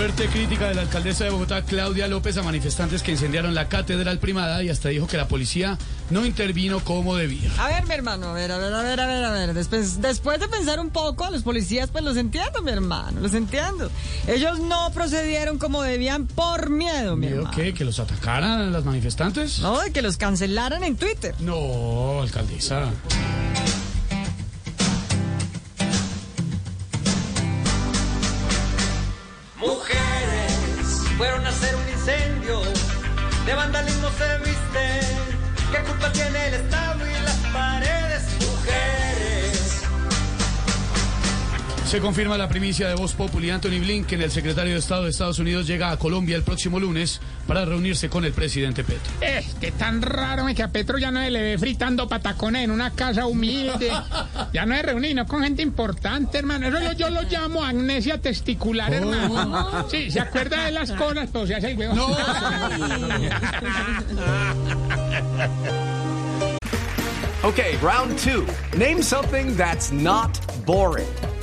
Fuerte crítica de la alcaldesa de Bogotá, Claudia López, a manifestantes que incendiaron la catedral primada y hasta dijo que la policía no intervino como debía. A ver, mi hermano, a ver, a ver, a ver, a ver, a ver. Después, después de pensar un poco, a los policías, pues los entiendo, mi hermano, los entiendo. Ellos no procedieron como debían por miedo, mi ¿Miedo hermano. qué? ¿Que los atacaran las manifestantes? No, de que los cancelaran en Twitter. No, alcaldesa. Hacer un incendio, de vandalismo se visten. ¿Qué culpa tiene el Estado y las paredes? Mujeres. Se confirma la primicia de Voz Populi. Anthony Blinken, el secretario de Estado de Estados Unidos, llega a Colombia el próximo lunes para reunirse con el presidente Petro. Es que tan raro que a Petro ya no se le ve fritando patacones en una casa humilde. Ya no es reunido con gente importante, hermano. Eso yo, yo lo llamo amnesia testicular, hermano. Sí, se acuerda de las cosas, pero se hace el huevo. Okay, round two. Name something that's not boring.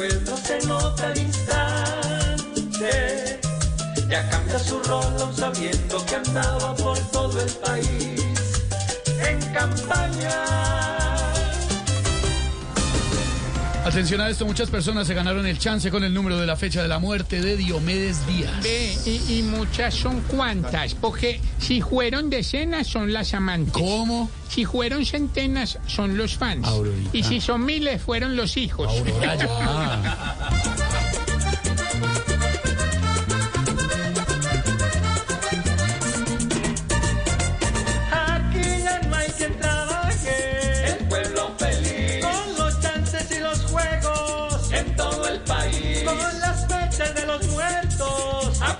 Pueblos se nota al instante. Ya cambia su rol sabiendo que andaba por todo el país en campaña. Atención a esto, muchas personas se ganaron el chance con el número de la fecha de la muerte de Diomedes Díaz. Ve, y, y muchas son cuantas, porque si fueron decenas son las amantes. ¿Cómo? Si fueron centenas son los fans. Aurorita. Y si son miles fueron los hijos. Aurora, ya.